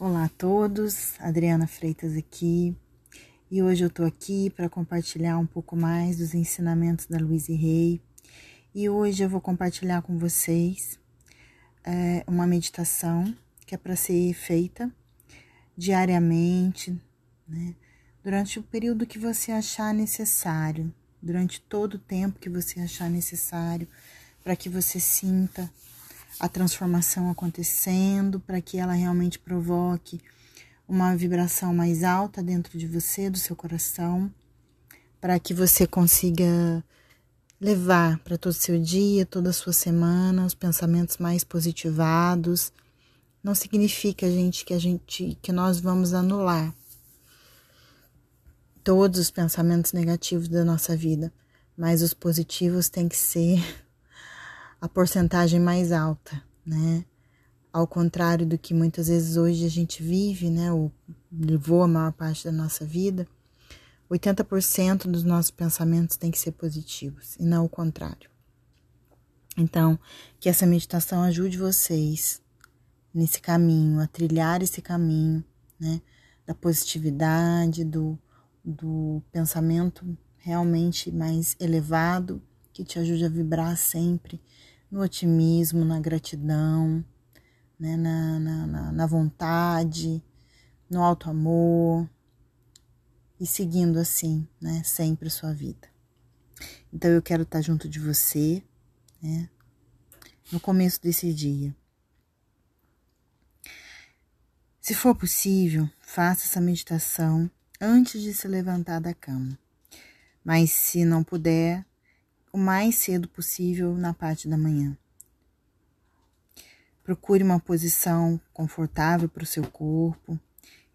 Olá a todos, Adriana Freitas aqui. E hoje eu tô aqui para compartilhar um pouco mais dos ensinamentos da Louise Rey e hoje eu vou compartilhar com vocês é, uma meditação que é para ser feita diariamente, né, durante o período que você achar necessário, durante todo o tempo que você achar necessário, para que você sinta a transformação acontecendo, para que ela realmente provoque uma vibração mais alta dentro de você, do seu coração, para que você consiga levar para todo o seu dia, toda a sua semana, os pensamentos mais positivados. Não significa, gente, que a gente que nós vamos anular todos os pensamentos negativos da nossa vida, mas os positivos têm que ser a porcentagem mais alta, né? Ao contrário do que muitas vezes hoje a gente vive, né? Ou levou a maior parte da nossa vida, 80% dos nossos pensamentos têm que ser positivos e não o contrário. Então, que essa meditação ajude vocês nesse caminho, a trilhar esse caminho, né? Da positividade, do, do pensamento realmente mais elevado, que te ajude a vibrar sempre no otimismo, na gratidão, né, na, na, na vontade, no alto amor e seguindo assim, né, sempre sua vida. Então eu quero estar junto de você, né, no começo desse dia. Se for possível, faça essa meditação antes de se levantar da cama. Mas se não puder, o mais cedo possível na parte da manhã. Procure uma posição confortável para o seu corpo.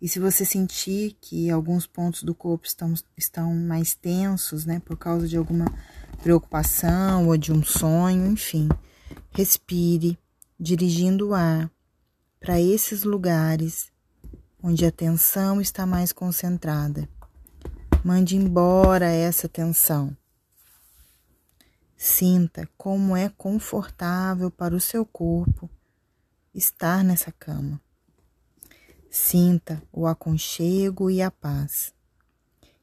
E se você sentir que alguns pontos do corpo estão, estão mais tensos, né, por causa de alguma preocupação ou de um sonho, enfim, respire, dirigindo o ar para esses lugares onde a tensão está mais concentrada. Mande embora essa tensão. Sinta como é confortável para o seu corpo estar nessa cama. Sinta o aconchego e a paz.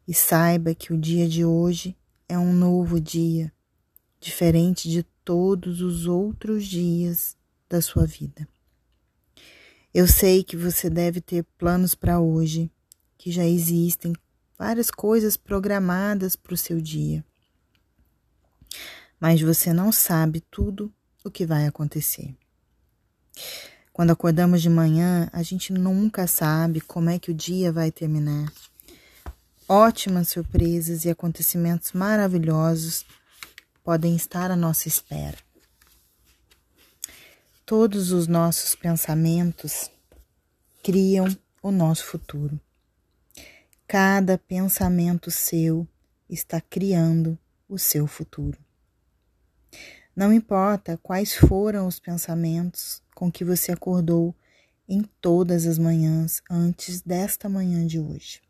E saiba que o dia de hoje é um novo dia, diferente de todos os outros dias da sua vida. Eu sei que você deve ter planos para hoje, que já existem várias coisas programadas para o seu dia mas você não sabe tudo o que vai acontecer. Quando acordamos de manhã, a gente nunca sabe como é que o dia vai terminar. Ótimas surpresas e acontecimentos maravilhosos podem estar à nossa espera. Todos os nossos pensamentos criam o nosso futuro. Cada pensamento seu está criando o seu futuro. Não importa quais foram os pensamentos com que você acordou em todas as manhãs antes desta manhã de hoje.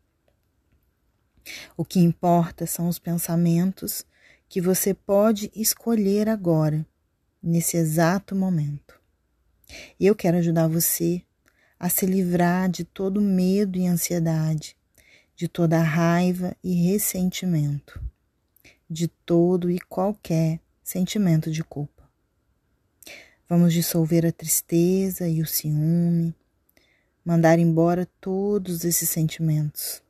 O que importa são os pensamentos que você pode escolher agora, nesse exato momento. E eu quero ajudar você a se livrar de todo medo e ansiedade, de toda raiva e ressentimento, de todo e qualquer sentimento de culpa. Vamos dissolver a tristeza e o ciúme, mandar embora todos esses sentimentos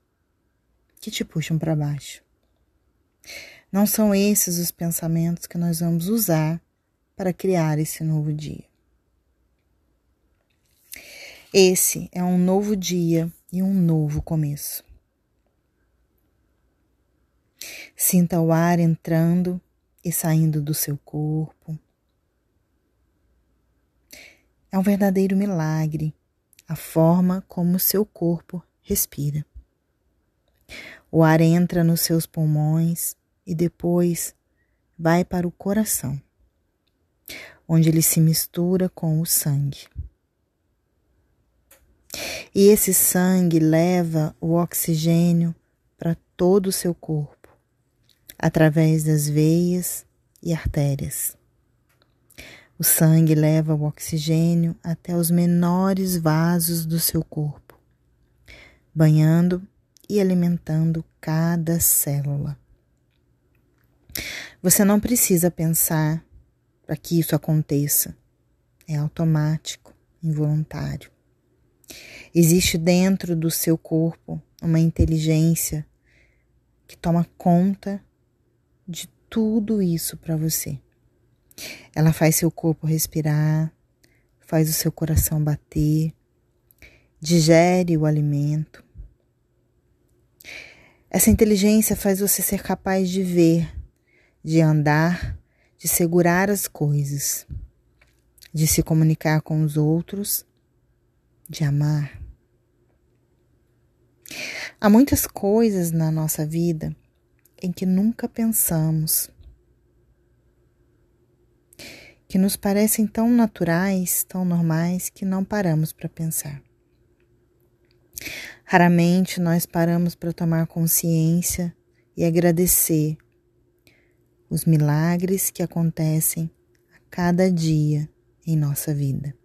que te puxam para baixo. Não são esses os pensamentos que nós vamos usar para criar esse novo dia. Esse é um novo dia e um novo começo. Sinta o ar entrando e saindo do seu corpo. É um verdadeiro milagre a forma como o seu corpo respira. O ar entra nos seus pulmões e depois vai para o coração, onde ele se mistura com o sangue. E esse sangue leva o oxigênio para todo o seu corpo através das veias e artérias. O sangue leva o oxigênio até os menores vasos do seu corpo, banhando e alimentando cada célula. Você não precisa pensar para que isso aconteça. É automático, involuntário. Existe dentro do seu corpo uma inteligência que toma conta de tudo isso para você. Ela faz seu corpo respirar, faz o seu coração bater, digere o alimento. Essa inteligência faz você ser capaz de ver, de andar, de segurar as coisas, de se comunicar com os outros, de amar. Há muitas coisas na nossa vida em que nunca pensamos, que nos parecem tão naturais, tão normais, que não paramos para pensar. Raramente nós paramos para tomar consciência e agradecer os milagres que acontecem a cada dia em nossa vida.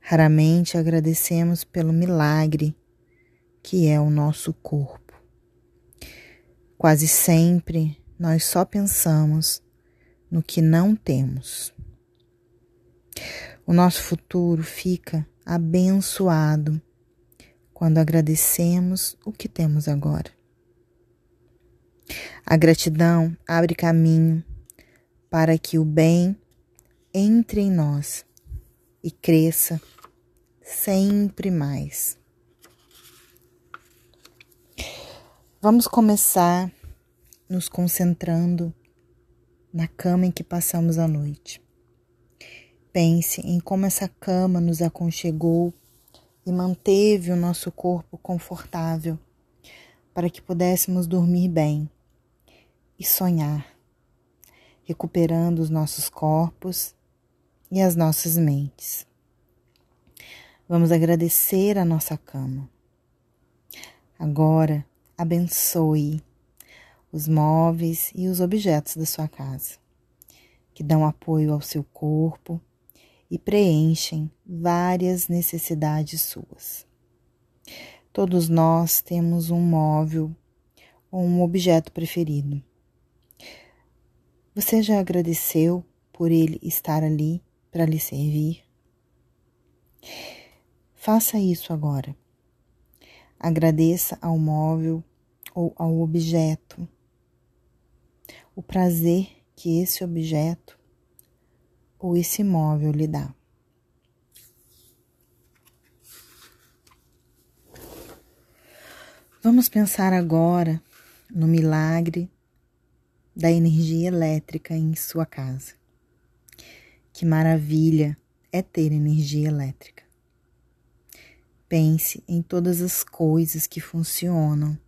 Raramente agradecemos pelo milagre que é o nosso corpo. Quase sempre nós só pensamos no que não temos. O nosso futuro fica abençoado quando agradecemos o que temos agora. A gratidão abre caminho para que o bem entre em nós e cresça sempre mais. Vamos começar nos concentrando na cama em que passamos a noite. Pense em como essa cama nos aconchegou e manteve o nosso corpo confortável para que pudéssemos dormir bem e sonhar, recuperando os nossos corpos e as nossas mentes. Vamos agradecer a nossa cama. Agora, abençoe os móveis e os objetos da sua casa, que dão apoio ao seu corpo e preenchem várias necessidades suas. Todos nós temos um móvel ou um objeto preferido. Você já agradeceu por ele estar ali para lhe servir? Faça isso agora. Agradeça ao móvel ou ao objeto o prazer que esse objeto ou esse móvel lhe dá. Vamos pensar agora no milagre da energia elétrica em sua casa. Que maravilha é ter energia elétrica. Pense em todas as coisas que funcionam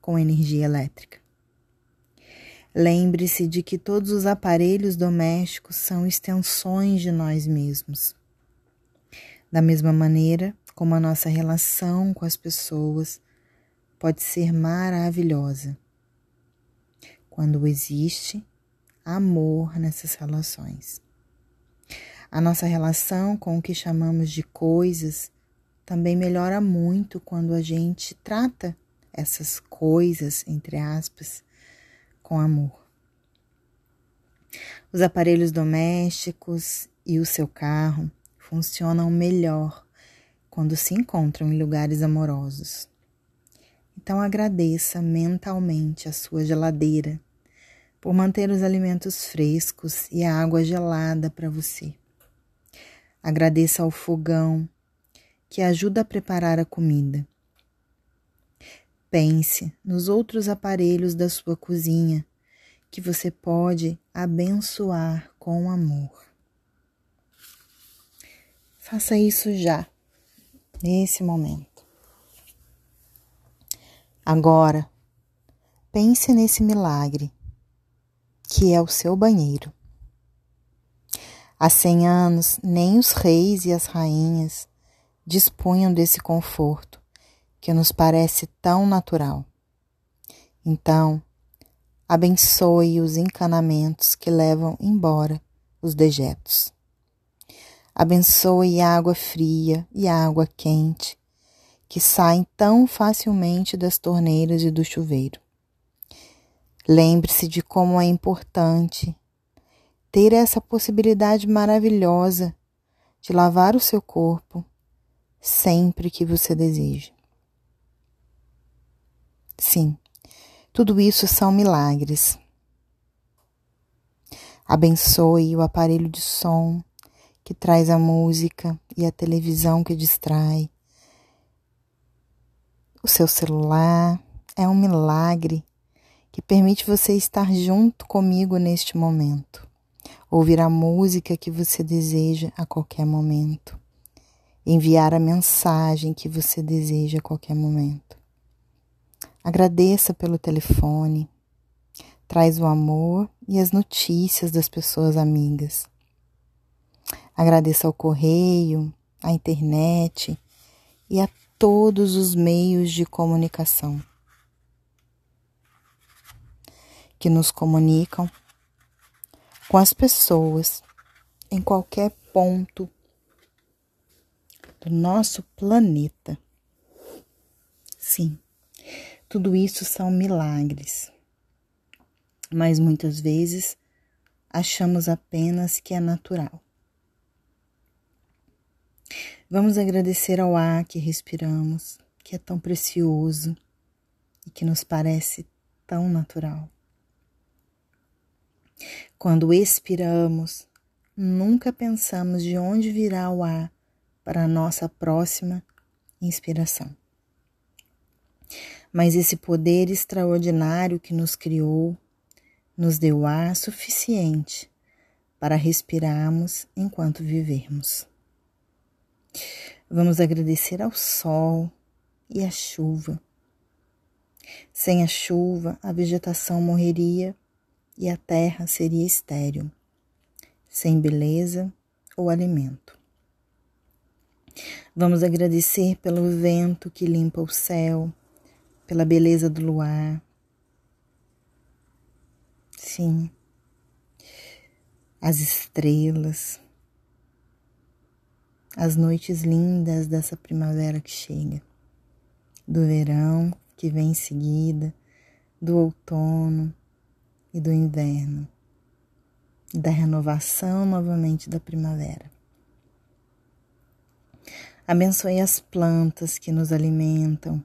com energia elétrica. Lembre-se de que todos os aparelhos domésticos são extensões de nós mesmos. Da mesma maneira como a nossa relação com as pessoas pode ser maravilhosa quando existe amor nessas relações. A nossa relação com o que chamamos de coisas também melhora muito quando a gente trata essas coisas, entre aspas, com amor. Os aparelhos domésticos e o seu carro funcionam melhor quando se encontram em lugares amorosos. Então agradeça mentalmente a sua geladeira por manter os alimentos frescos e a água gelada para você. Agradeça ao fogão que ajuda a preparar a comida. Pense nos outros aparelhos da sua cozinha que você pode abençoar com amor. Faça isso já, nesse momento. Agora, pense nesse milagre que é o seu banheiro. Há cem anos, nem os reis e as rainhas dispunham desse conforto que nos parece tão natural. Então, abençoe os encanamentos que levam embora os dejetos. Abençoe a água fria e a água quente que saem tão facilmente das torneiras e do chuveiro. Lembre-se de como é importante ter essa possibilidade maravilhosa de lavar o seu corpo sempre que você deseja. Sim, tudo isso são milagres. Abençoe o aparelho de som que traz a música e a televisão que distrai. O seu celular é um milagre que permite você estar junto comigo neste momento, ouvir a música que você deseja a qualquer momento, enviar a mensagem que você deseja a qualquer momento. Agradeça pelo telefone, traz o amor e as notícias das pessoas amigas. Agradeça ao correio, à internet e a todos os meios de comunicação que nos comunicam com as pessoas em qualquer ponto do nosso planeta. Sim, tudo isso são milagres, mas muitas vezes achamos apenas que é natural. Vamos agradecer ao ar que respiramos, que é tão precioso e que nos parece tão natural. Quando expiramos, nunca pensamos de onde virá o ar para a nossa próxima inspiração. Mas esse poder extraordinário que nos criou nos deu ar suficiente para respirarmos enquanto vivermos. Vamos agradecer ao sol e à chuva. Sem a chuva, a vegetação morreria e a terra seria estéril, sem beleza ou alimento. Vamos agradecer pelo vento que limpa o céu, pela beleza do luar. Sim, as estrelas, as noites lindas dessa primavera que chega, do verão que vem em seguida, do outono e do inverno, da renovação novamente da primavera. Abençoe as plantas que nos alimentam.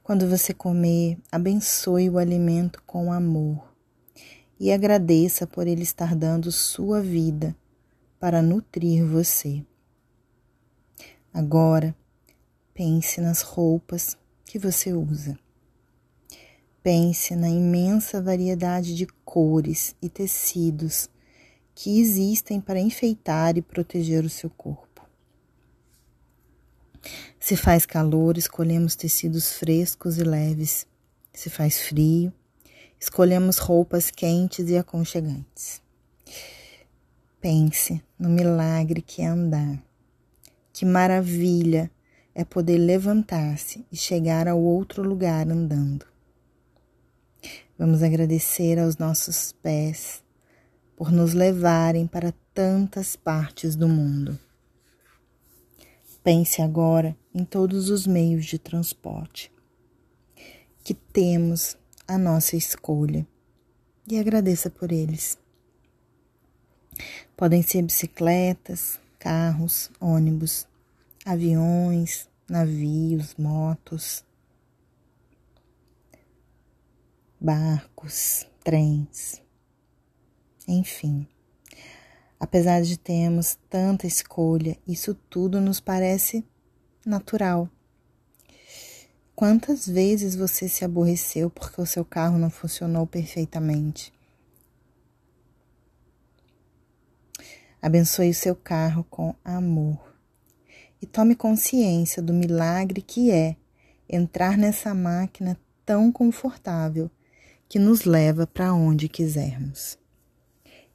Quando você comer, abençoe o alimento com amor e agradeça por ele estar dando sua vida para nutrir você. Agora, pense nas roupas que você usa. Pense na imensa variedade de cores e tecidos que existem para enfeitar e proteger o seu corpo. Se faz calor, escolhemos tecidos frescos e leves. Se faz frio, escolhemos roupas quentes e aconchegantes. Pense no milagre que é andar. Que maravilha é poder levantar-se e chegar ao outro lugar andando. Vamos agradecer aos nossos pés por nos levarem para tantas partes do mundo. Pense agora em todos os meios de transporte que temos a nossa escolha e agradeça por eles. Podem ser bicicletas, carros, ônibus, aviões, navios, motos, barcos, trens, enfim. Apesar de termos tanta escolha, isso tudo nos parece natural. Quantas vezes você se aborreceu porque o seu carro não funcionou perfeitamente? Abençoe o seu carro com amor e tome consciência do milagre que é entrar nessa máquina tão confortável que nos leva para onde quisermos.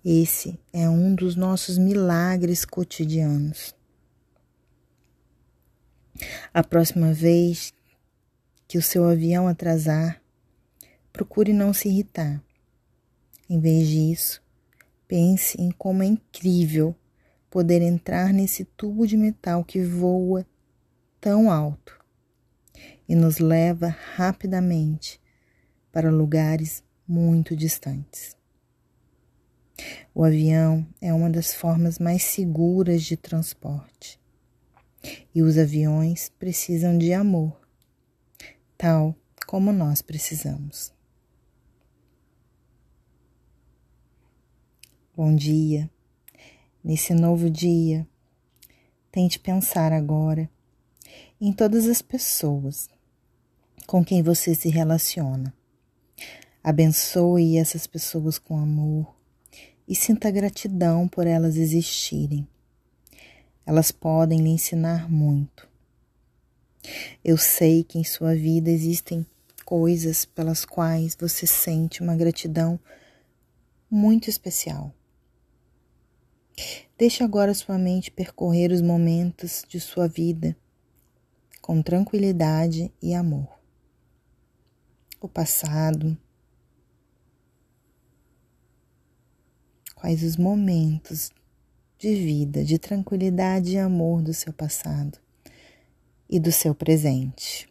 Esse é um dos nossos milagres cotidianos. A próxima vez que o seu avião atrasar, procure não se irritar. Em vez disso, Pense em como é incrível poder entrar nesse tubo de metal que voa tão alto e nos leva rapidamente para lugares muito distantes. O avião é uma das formas mais seguras de transporte e os aviões precisam de amor, tal como nós precisamos. Bom dia. Nesse novo dia, tente pensar agora em todas as pessoas com quem você se relaciona. Abençoe essas pessoas com amor e sinta gratidão por elas existirem. Elas podem lhe ensinar muito. Eu sei que em sua vida existem coisas pelas quais você sente uma gratidão muito especial. Deixe agora sua mente percorrer os momentos de sua vida com tranquilidade e amor. O passado. Quais os momentos de vida, de tranquilidade e amor do seu passado e do seu presente.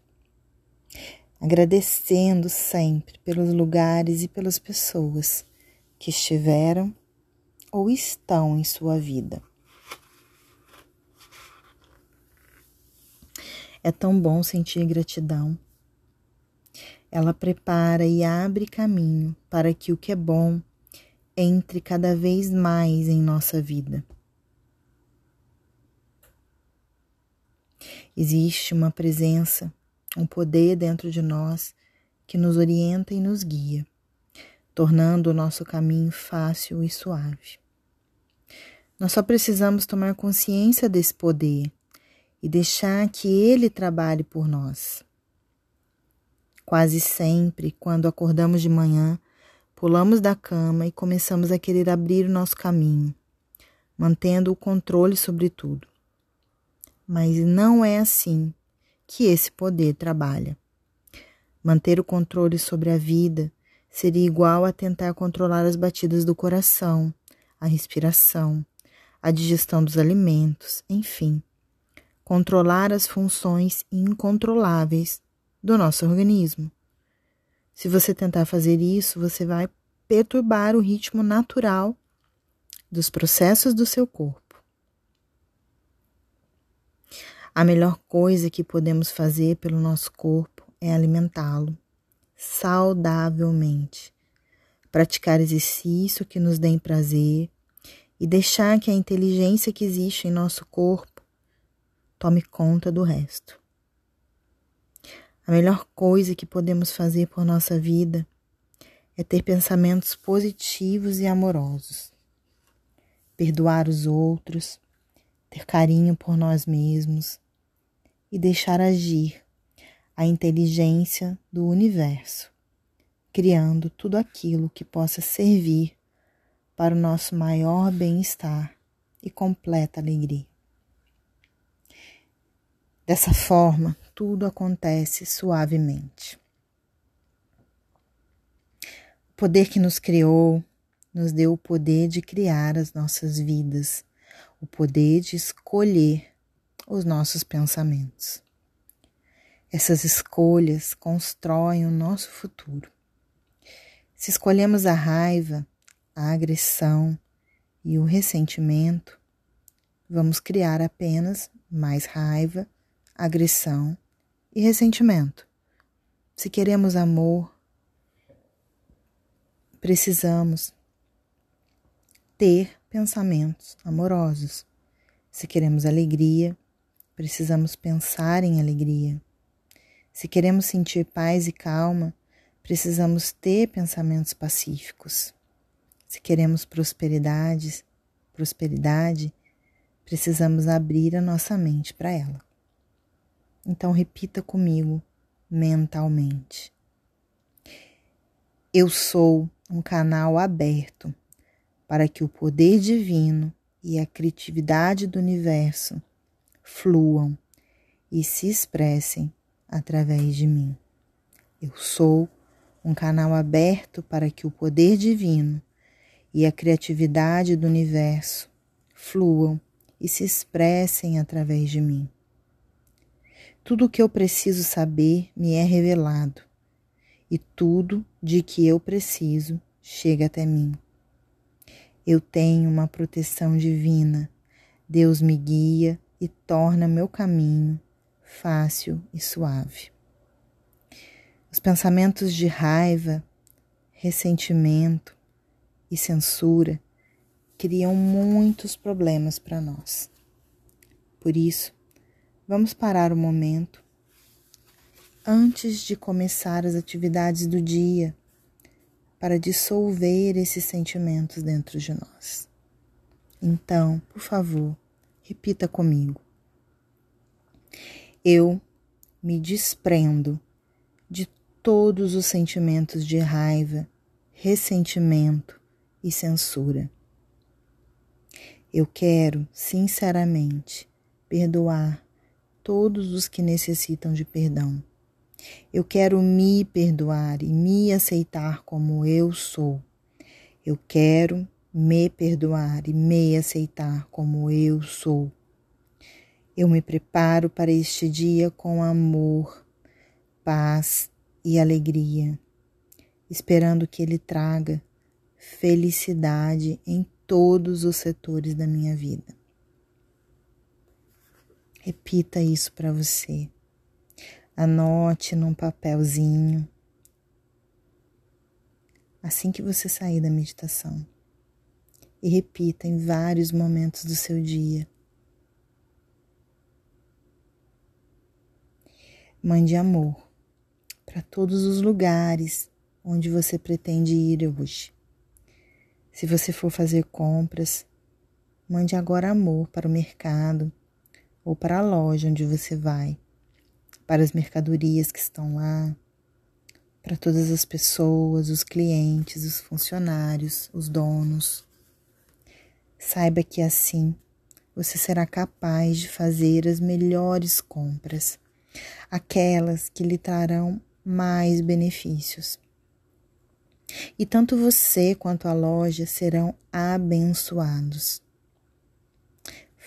Agradecendo sempre pelos lugares e pelas pessoas que estiveram ou estão em sua vida. É tão bom sentir gratidão. Ela prepara e abre caminho para que o que é bom entre cada vez mais em nossa vida. Existe uma presença, um poder dentro de nós que nos orienta e nos guia tornando o nosso caminho fácil e suave. Nós só precisamos tomar consciência desse poder e deixar que ele trabalhe por nós. Quase sempre, quando acordamos de manhã, pulamos da cama e começamos a querer abrir o nosso caminho, mantendo o controle sobre tudo. Mas não é assim que esse poder trabalha. Manter o controle sobre a vida seria igual a tentar controlar as batidas do coração, a respiração, a digestão dos alimentos, enfim, controlar as funções incontroláveis do nosso organismo. Se você tentar fazer isso, você vai perturbar o ritmo natural dos processos do seu corpo. A melhor coisa que podemos fazer pelo nosso corpo é alimentá-lo saudavelmente. Praticar exercício que nos dê prazer e deixar que a inteligência que existe em nosso corpo tome conta do resto. A melhor coisa que podemos fazer por nossa vida é ter pensamentos positivos e amorosos, perdoar os outros, ter carinho por nós mesmos e deixar agir a inteligência do universo, criando tudo aquilo que possa servir para o nosso maior bem-estar e completa alegria. Dessa forma, tudo acontece suavemente. O poder que nos criou nos deu o poder de criar as nossas vidas, o poder de escolher os nossos pensamentos. Essas escolhas constroem o nosso futuro. Se escolhemos a raiva, a agressão e o ressentimento, vamos criar apenas mais raiva, agressão e ressentimento. Se queremos amor, precisamos ter pensamentos amorosos. Se queremos alegria, precisamos pensar em alegria. Se queremos sentir paz e calma, precisamos ter pensamentos pacíficos. Se queremos prosperidade, prosperidade, precisamos abrir a nossa mente para ela. Então repita comigo mentalmente. Eu sou um canal aberto para que o poder divino e a criatividade do universo fluam e se expressem através de mim. Eu sou um canal aberto para que o poder divino e a criatividade do universo fluam e se expressem através de mim. Tudo o que eu preciso saber me é revelado, e tudo de que eu preciso chega até mim. Eu tenho uma proteção divina. Deus me guia e torna meu caminho fácil e suave. Os pensamentos de raiva, ressentimento e censura criam muitos problemas para nós. Por isso, vamos parar um momento antes de começar as atividades do dia para dissolver esses sentimentos dentro de nós. Então, por favor, repita comigo. Eu me desprendo de todos os sentimentos de raiva, ressentimento e censura. Eu quero, sinceramente, perdoar todos os que necessitam de perdão. Eu quero me perdoar e me aceitar como eu sou. Eu quero me perdoar e me aceitar como eu sou. Eu me preparo para este dia com amor, paz e alegria, esperando que ele traga felicidade em todos os setores da minha vida. Repita isso para você. Anote num papelzinho. Assim que você sair da meditação. E repita em vários momentos do seu dia. Mande amor para todos os lugares onde você pretende ir hoje. Se você for fazer compras, mande agora amor para o mercado ou para a loja onde você vai, para as mercadorias que estão lá, para todas as pessoas, os clientes, os funcionários, os donos. Saiba que assim você será capaz de fazer as melhores compras, aquelas que lhe trarão mais benefícios. E tanto você quanto a loja serão abençoados.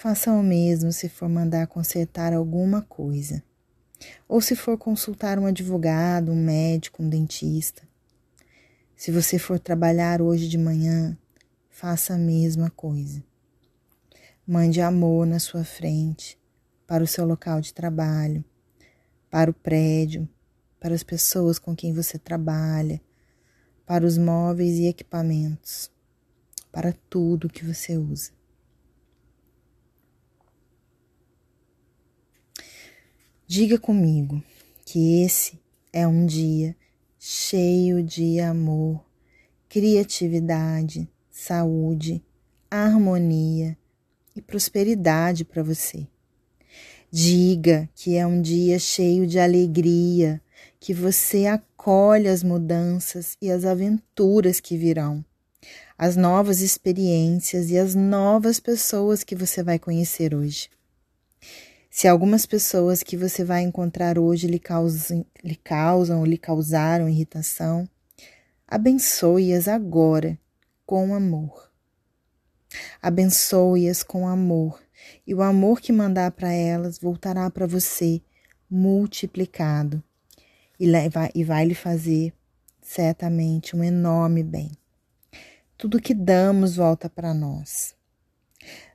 Faça o mesmo se for mandar consertar alguma coisa, ou se for consultar um advogado, um médico, um dentista. Se você for trabalhar hoje de manhã, faça a mesma coisa. Mande amor na sua frente, para o seu local de trabalho, para o prédio, para as pessoas com quem você trabalha, para os móveis e equipamentos, para tudo que você usa. Diga comigo que esse é um dia cheio de amor, criatividade, saúde, harmonia e prosperidade para você. Diga que é um dia cheio de alegria, que você acolhe as mudanças e as aventuras que virão, as novas experiências e as novas pessoas que você vai conhecer hoje. Se algumas pessoas que você vai encontrar hoje lhe causam, lhe causam ou lhe causaram irritação, abençoe-as agora com amor. Abençoe-as com amor, e o amor que mandar para elas voltará para você multiplicado e vai, e vai lhe fazer certamente um enorme bem. Tudo que damos volta para nós.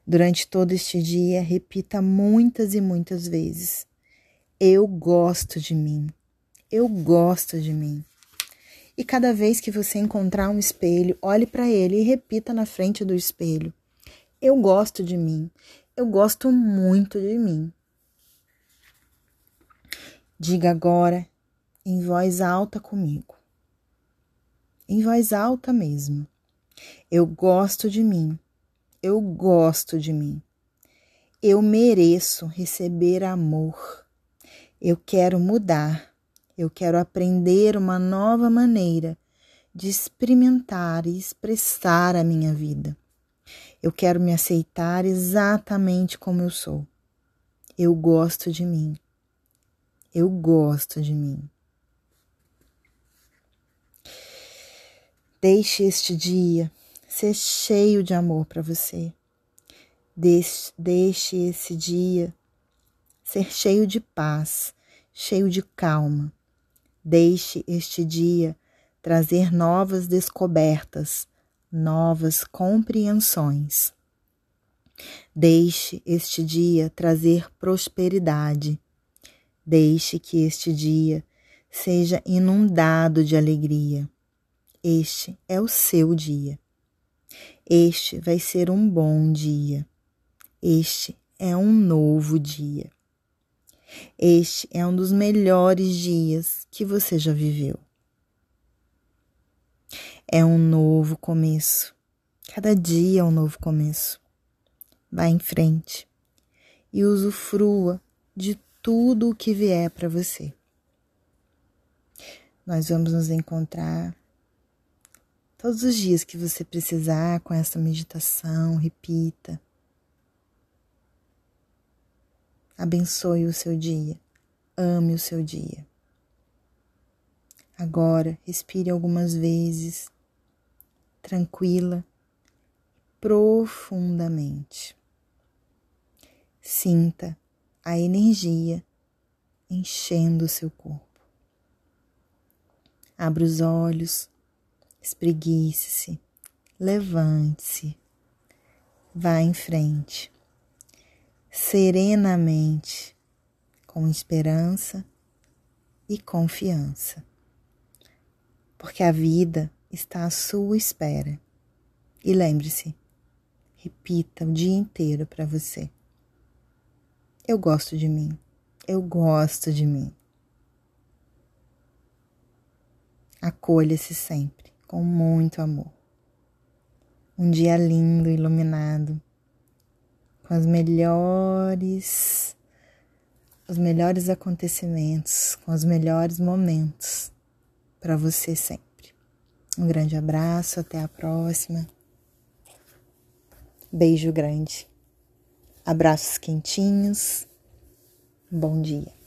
Durante todo este dia, repita muitas e muitas vezes: Eu gosto de mim. Eu gosto de mim. E cada vez que você encontrar um espelho, olhe para ele e repita na frente do espelho: Eu gosto de mim. Eu gosto muito de mim. Diga agora em voz alta comigo. Em voz alta mesmo. Eu gosto de mim eu gosto de mim. Eu mereço receber amor. Eu quero mudar. Eu quero aprender uma nova maneira de experimentar e expressar a minha vida. Eu quero me aceitar exatamente como eu sou. Eu gosto de mim. Eu gosto de mim. Deixe este dia ser cheio de amor para você. Deixe, deixe esse dia ser cheio de paz, cheio de calma. Deixe este dia trazer novas descobertas, novas compreensões. Deixe este dia trazer prosperidade. Deixe que este dia seja inundado de alegria. Este é o seu dia. Este vai ser um bom dia. Este é um novo dia. Este é um dos melhores dias que você já viveu. É um novo começo. Cada dia é um novo começo. Vá em frente e usufrua de tudo o que vier para você. Nós vamos nos encontrar todos os dias que você precisar com essa meditação, repita. Abençoe o seu dia. Ame o seu dia. Agora, respire algumas vezes, tranquila, profundamente. Sinta a energia enchendo o seu corpo. Abra os olhos, espreguice-se, levante-se, vá em frente serenamente, com esperança e confiança. Porque a vida está à sua espera. E lembre-se, repita o dia inteiro para você. Eu gosto de mim. Eu gosto de mim. Acolha-se sempre com muito amor. Um dia lindo, iluminado com as melhores os melhores acontecimentos, com os melhores momentos para você sempre. Um grande abraço, até a próxima. Beijo grande. Abraços quentinhos. Bom dia.